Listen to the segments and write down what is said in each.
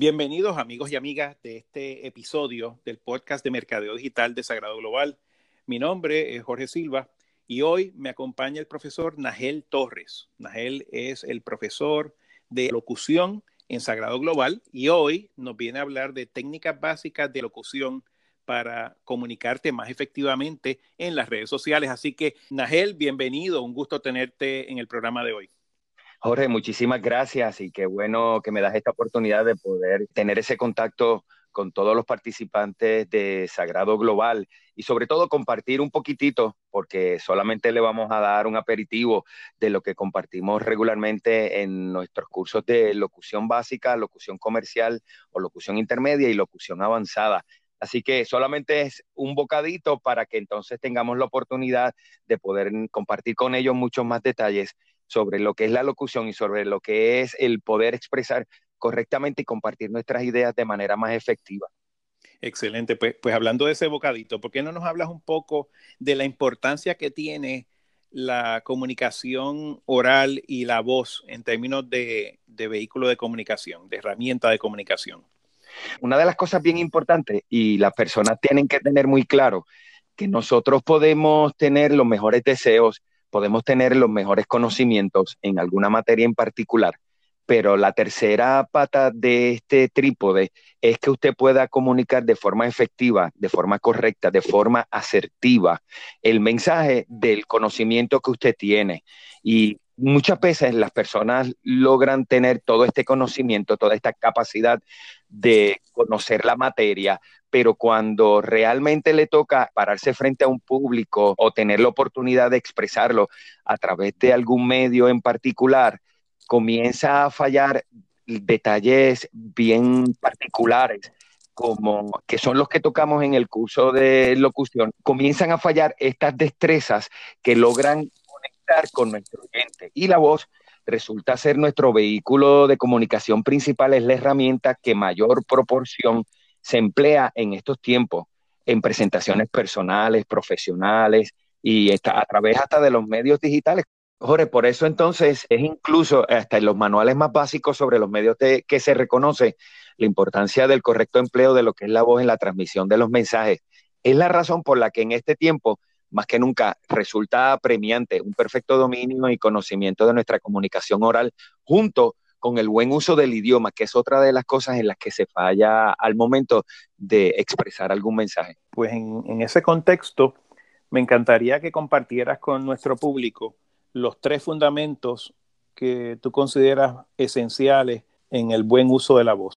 Bienvenidos amigos y amigas de este episodio del podcast de Mercadeo Digital de Sagrado Global. Mi nombre es Jorge Silva y hoy me acompaña el profesor Nagel Torres. Nagel es el profesor de locución en Sagrado Global y hoy nos viene a hablar de técnicas básicas de locución para comunicarte más efectivamente en las redes sociales. Así que, Nagel, bienvenido, un gusto tenerte en el programa de hoy. Jorge, muchísimas gracias y qué bueno que me das esta oportunidad de poder tener ese contacto con todos los participantes de Sagrado Global y sobre todo compartir un poquitito, porque solamente le vamos a dar un aperitivo de lo que compartimos regularmente en nuestros cursos de locución básica, locución comercial o locución intermedia y locución avanzada. Así que solamente es un bocadito para que entonces tengamos la oportunidad de poder compartir con ellos muchos más detalles sobre lo que es la locución y sobre lo que es el poder expresar correctamente y compartir nuestras ideas de manera más efectiva. Excelente, pues, pues hablando de ese bocadito, ¿por qué no nos hablas un poco de la importancia que tiene la comunicación oral y la voz en términos de, de vehículo de comunicación, de herramienta de comunicación? Una de las cosas bien importantes y las personas tienen que tener muy claro que nosotros podemos tener los mejores deseos podemos tener los mejores conocimientos en alguna materia en particular, pero la tercera pata de este trípode es que usted pueda comunicar de forma efectiva, de forma correcta, de forma asertiva el mensaje del conocimiento que usted tiene. Y muchas veces las personas logran tener todo este conocimiento, toda esta capacidad de conocer la materia, pero cuando realmente le toca pararse frente a un público o tener la oportunidad de expresarlo a través de algún medio en particular, comienza a fallar detalles bien particulares como que son los que tocamos en el curso de locución, comienzan a fallar estas destrezas que logran con nuestro oyente. Y la voz resulta ser nuestro vehículo de comunicación principal, es la herramienta que mayor proporción se emplea en estos tiempos en presentaciones personales, profesionales y a través hasta de los medios digitales. Jorge, por eso entonces es incluso hasta en los manuales más básicos sobre los medios que se reconoce la importancia del correcto empleo de lo que es la voz en la transmisión de los mensajes. Es la razón por la que en este tiempo, más que nunca, resulta premiante un perfecto dominio y conocimiento de nuestra comunicación oral junto con el buen uso del idioma, que es otra de las cosas en las que se falla al momento de expresar algún mensaje. Pues en, ese contexto, me encantaría que compartieras con nuestro público los tres fundamentos que tú consideras esenciales en el buen uso de la voz.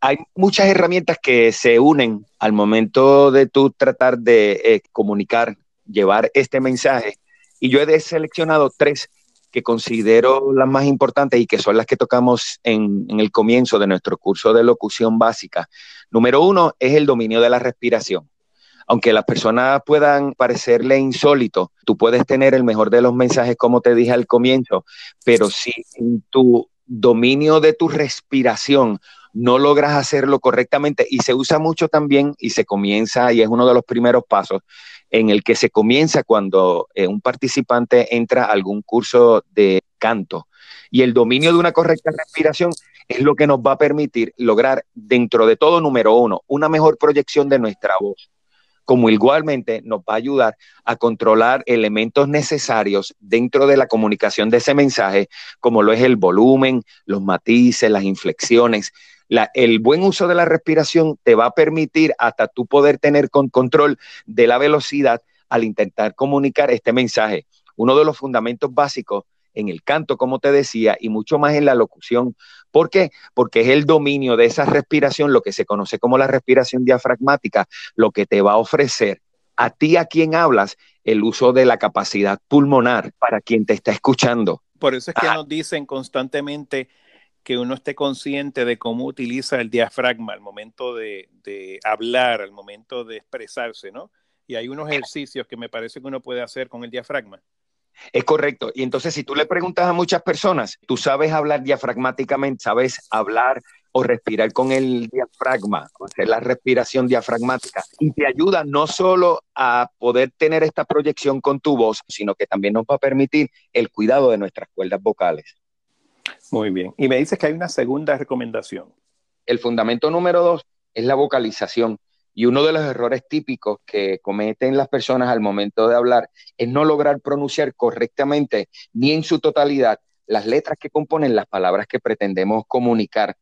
Hay muchas herramientas que se unen al momento de tú tratar de eh, comunicar, llevar este mensaje, y yo he seleccionado tres que considero las más importantes y que son las que tocamos en, el comienzo de nuestro curso de locución básica. Número uno es el dominio de la respiración. Aunque las personas puedan parecerle insólito, tú puedes tener el mejor de los mensajes, como te dije al comienzo, pero si tu dominio de tu respiración no logras hacerlo correctamente y se usa mucho también y se comienza y es uno de los primeros pasos en el que se comienza cuando eh, un participante entra a algún curso de canto. Y el dominio de una correcta respiración es lo que nos va a permitir lograr, dentro de todo, número uno, una mejor proyección de nuestra voz, como igualmente nos va a ayudar a controlar elementos necesarios dentro de la comunicación de ese mensaje, como lo es el volumen, los matices, las inflexiones, el buen uso de la respiración te va a permitir hasta tú poder tener con control de la velocidad al intentar comunicar este mensaje. Uno de los fundamentos básicos en el canto, como te decía, y mucho más en la locución. ¿Por qué? Porque es el dominio de esa respiración, lo que se conoce como la respiración diafragmática, lo que te va a ofrecer a ti a quien hablas el uso de la capacidad pulmonar para quien te está escuchando. Por eso es que ah. nos dicen constantemente que uno esté consciente de cómo utiliza el diafragma al momento de, hablar, al momento de expresarse, ¿no? Y hay unos ejercicios que me parece que uno puede hacer con el diafragma. Es correcto. Y entonces, si tú le preguntas a muchas personas, tú sabes hablar diafragmáticamente, sabes hablar o respirar con el diafragma, hacer la respiración diafragmática. Y te ayuda no solo a poder tener esta proyección con tu voz, sino que también nos va a permitir el cuidado de nuestras cuerdas vocales. Muy bien. Y me dices que hay una segunda recomendación. El fundamento número dos es la vocalización. Y uno de los errores típicos que cometen las personas al momento de hablar es no lograr pronunciar correctamente ni en su totalidad las letras que componen las palabras que pretendemos comunicar.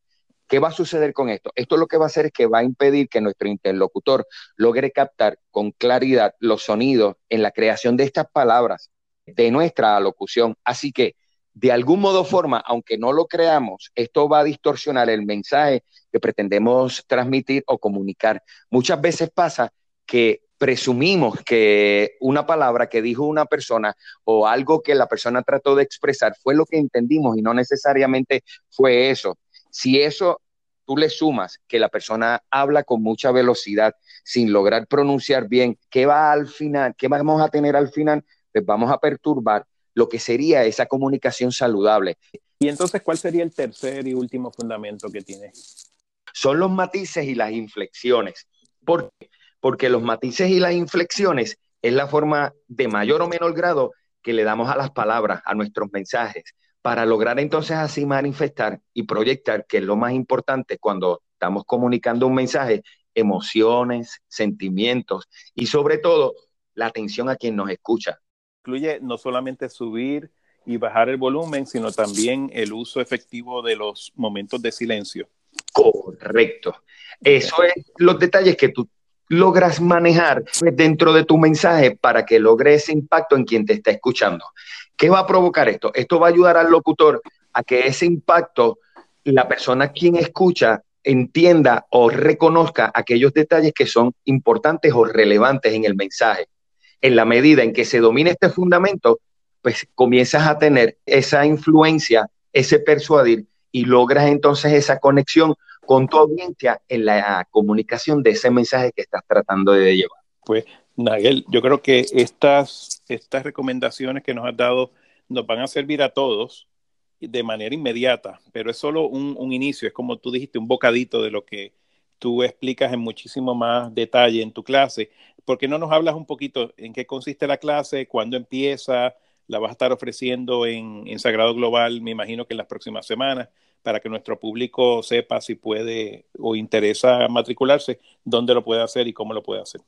¿Qué va a suceder con esto? Esto lo que va a hacer es que va a impedir que nuestro interlocutor logre captar con claridad los sonidos en la creación de estas palabras de nuestra alocución. Así que, de algún modo forma, aunque no lo creamos, esto va a distorsionar el mensaje que pretendemos transmitir o comunicar. Muchas veces pasa que presumimos que una palabra que dijo una persona o algo que la persona trató de expresar fue lo que entendimos y no necesariamente fue eso. Si eso tú le sumas que la persona habla con mucha velocidad sin lograr pronunciar bien, ¿qué va al final? ¿Qué vamos a tener al final? Pues vamos a perturbar lo que sería esa comunicación saludable. Y entonces, ¿cuál sería el tercer y último fundamento que tiene? Son los matices y las inflexiones. ¿Por qué? Porque los matices y las inflexiones es la forma de mayor o menor grado que le damos a las palabras, a nuestros mensajes para lograr entonces así manifestar y proyectar, que es lo más importante cuando estamos comunicando un mensaje, emociones, sentimientos y sobre todo la atención a quien nos escucha. Incluye no solamente subir y bajar el volumen, sino también el uso efectivo de los momentos de silencio. Correcto. Eso es los detalles que tú logras manejar dentro de tu mensaje para que logre ese impacto en quien te está escuchando. ¿Qué va a provocar esto? Esto va a ayudar al locutor a que ese impacto, la persona quien escucha, entienda o reconozca aquellos detalles que son importantes o relevantes en el mensaje. En la medida en que se domine este fundamento, pues comienzas a tener esa influencia, ese persuadir y logras entonces esa conexión con tu audiencia en la comunicación de ese mensaje que estás tratando de llevar. Pues, Nagel, yo creo que estas, estas recomendaciones que nos has dado nos van a servir a todos de manera inmediata, pero es solo un, un inicio, es como tú dijiste, un bocadito de lo que tú explicas en muchísimo más detalle en tu clase. ¿Por qué no nos hablas un poquito en qué consiste la clase, cuándo empieza? La vas a estar ofreciendo en, en Sagrado Global, me imagino que en las próximas semanas para que nuestro público sepa si puede o interesa matricularse, dónde lo puede hacer y cómo lo puede hacer.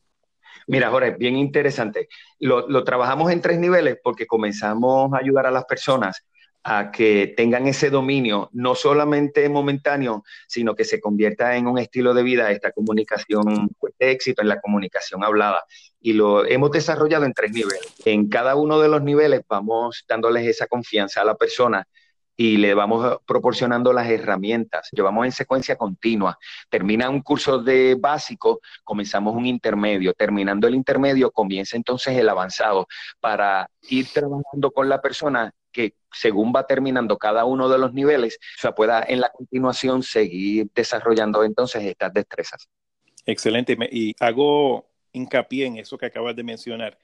Mira, Jorge, bien interesante. Lo, lo, trabajamos en tres niveles porque comenzamos a ayudar a las personas a que tengan ese dominio, no solamente momentáneo, sino que se convierta en un estilo de vida esta comunicación pues, de éxito en la comunicación hablada. Y lo hemos desarrollado en tres niveles. En cada uno de los niveles vamos dándoles esa confianza a la persona y le vamos proporcionando las herramientas. Llevamos en secuencia continua. Termina un curso de básico, comenzamos un intermedio. Terminando el intermedio, comienza entonces el avanzado para ir trabajando con la persona que según va terminando cada uno de los niveles, o sea, pueda en la continuación seguir desarrollando entonces estas destrezas. Excelente. Y hago hincapié en eso que acabas de mencionar,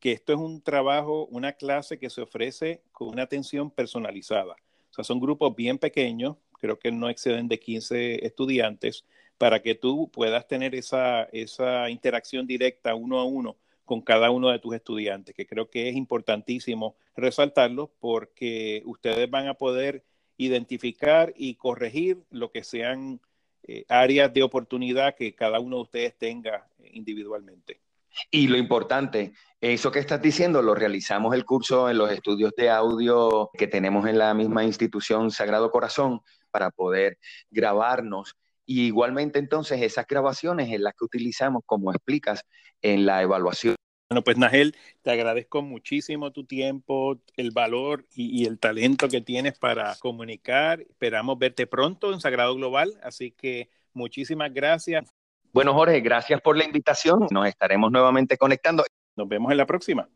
que esto es un trabajo, una clase que se ofrece con una atención personalizada o sea, son grupos bien pequeños, creo que no exceden de 15 estudiantes, para que tú puedas tener esa, esa interacción directa uno a uno con cada uno de tus estudiantes, que creo que es importantísimo resaltarlo porque ustedes van a poder identificar y corregir lo que sean eh, áreas de oportunidad que cada uno de ustedes tenga individualmente. Y lo importante, eso que estás diciendo lo realizamos el curso en los estudios de audio que tenemos en la misma institución Sagrado Corazón para poder grabarnos. Y igualmente entonces esas grabaciones en las que utilizamos, como explicas, en la evaluación. Bueno, pues Nagel, te agradezco muchísimo tu tiempo, el valor y, y, el talento que tienes para comunicar. Esperamos verte pronto en Sagrado Global, así que muchísimas gracias. Bueno, Jorge, gracias por la invitación. Nos estaremos nuevamente conectando. Nos vemos en la próxima.